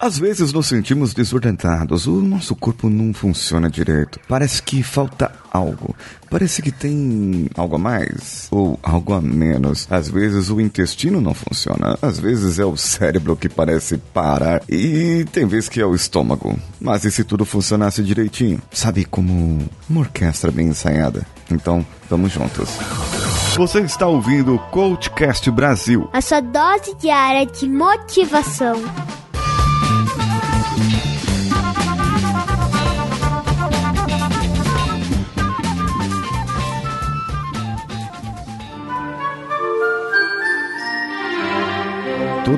Às vezes nos sentimos desorientados, o nosso corpo não funciona direito. Parece que falta algo. Parece que tem algo a mais ou algo a menos. Às vezes o intestino não funciona, às vezes é o cérebro que parece parar e tem vezes que é o estômago. Mas e se tudo funcionasse direitinho? Sabe como uma orquestra bem ensaiada? Então, vamos juntos. Você está ouvindo o Coachcast Brasil. A sua dose diária de motivação.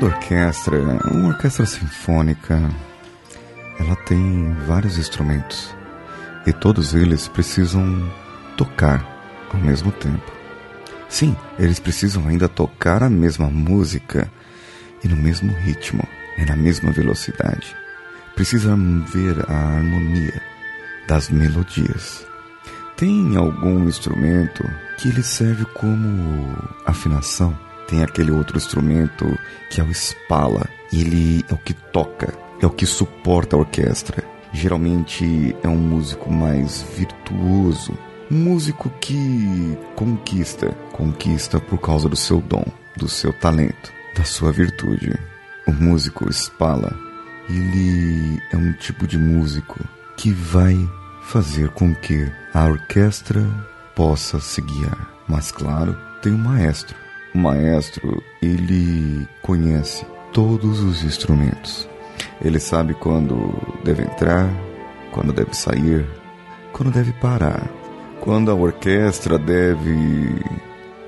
Toda orquestra, uma orquestra sinfônica, ela tem vários instrumentos e todos eles precisam tocar ao mesmo tempo. Sim, eles precisam ainda tocar a mesma música e no mesmo ritmo, e na mesma velocidade. Precisam ver a harmonia das melodias. Tem algum instrumento que ele serve como afinação? Tem aquele outro instrumento que é o espala, ele é o que toca, é o que suporta a orquestra. Geralmente é um músico mais virtuoso, músico que conquista, conquista por causa do seu dom, do seu talento, da sua virtude. O músico espala, ele é um tipo de músico que vai fazer com que a orquestra possa se guiar. Mas claro, tem um maestro. O maestro, ele conhece todos os instrumentos. Ele sabe quando deve entrar, quando deve sair, quando deve parar quando a orquestra deve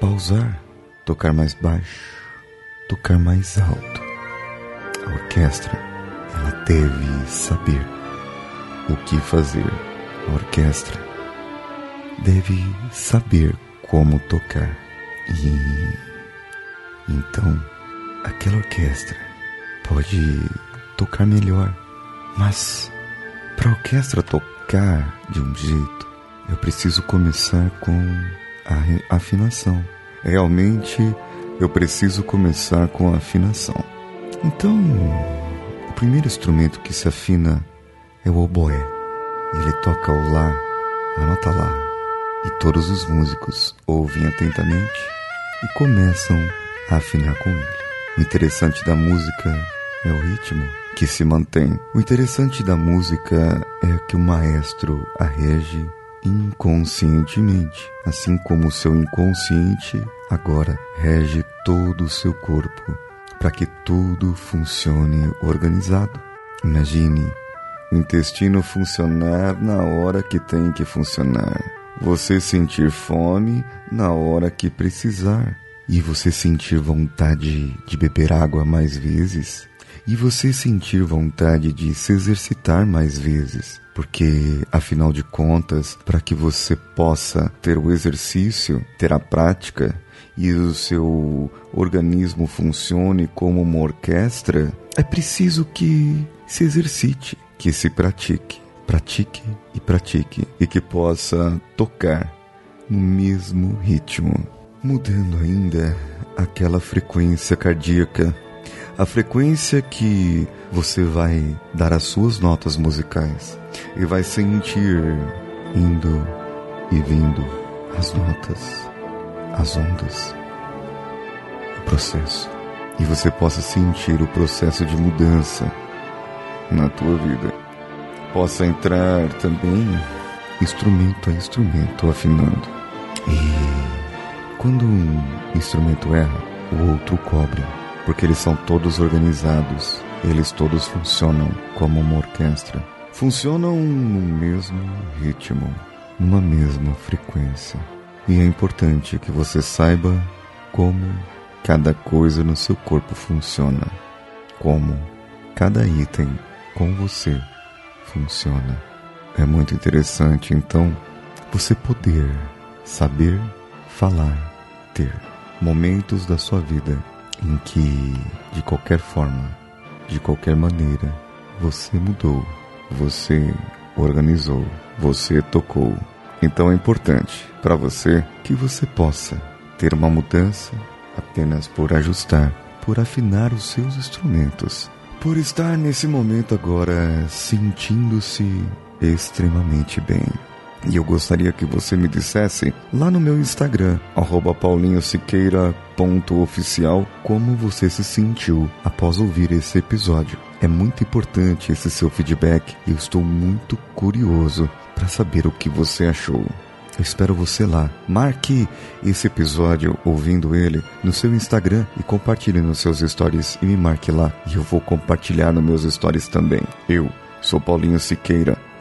pausar, tocar mais baixo, tocar mais alto. A orquestra, ela deve saber o que fazer. A orquestra deve saber como tocar. E então, aquela orquestra pode tocar melhor, mas para a orquestra tocar de um jeito eu preciso começar com a afinação. Realmente eu preciso começar com a afinação. Então, o primeiro instrumento que se afina é o oboé. Ele toca o lá, a nota lá. E todos os músicos ouvem atentamente e começam a afinar com ele. O interessante da música é o ritmo que se mantém. O interessante da música é que o maestro a rege inconscientemente, assim como o seu inconsciente agora rege todo o seu corpo para que tudo funcione organizado. Imagine o intestino funcionar na hora que tem que funcionar, você sentir fome na hora que precisar e você sentir vontade de beber água mais vezes? E você sentir vontade de se exercitar mais vezes? Porque afinal de contas, para que você possa ter o exercício, ter a prática e o seu organismo funcione como uma orquestra, é preciso que se exercite, que se pratique, pratique e pratique. E que possa tocar no mesmo ritmo, mudando ainda aquela frequência cardíaca, a frequência que você vai dar as suas notas musicais e vai sentir indo e vindo as notas, as ondas, o processo. E você possa sentir o processo de mudança na tua vida. Possa entrar também instrumento a instrumento afinando. E quando um instrumento erra, o outro cobre, porque eles são todos organizados, eles todos funcionam como uma orquestra. Funcionam no mesmo ritmo, numa mesma frequência. E é importante que você saiba como cada coisa no seu corpo funciona, como cada item com você funciona. É muito interessante então você poder saber falar, ter momentos da sua vida em que, de qualquer forma, de qualquer maneira, você mudou você organizou, você tocou. Então é importante para você que você possa ter uma mudança apenas por ajustar, por afinar os seus instrumentos, por estar nesse momento agora sentindo-se extremamente bem. E eu gostaria que você me dissesse lá no meu Instagram, paulinhosiqueira.oficial, como você se sentiu após ouvir esse episódio. É muito importante esse seu feedback e eu estou muito curioso para saber o que você achou. Eu espero você lá. Marque esse episódio ouvindo ele no seu Instagram e compartilhe nos seus stories e me marque lá. E eu vou compartilhar nos meus stories também. Eu sou Paulinho Siqueira.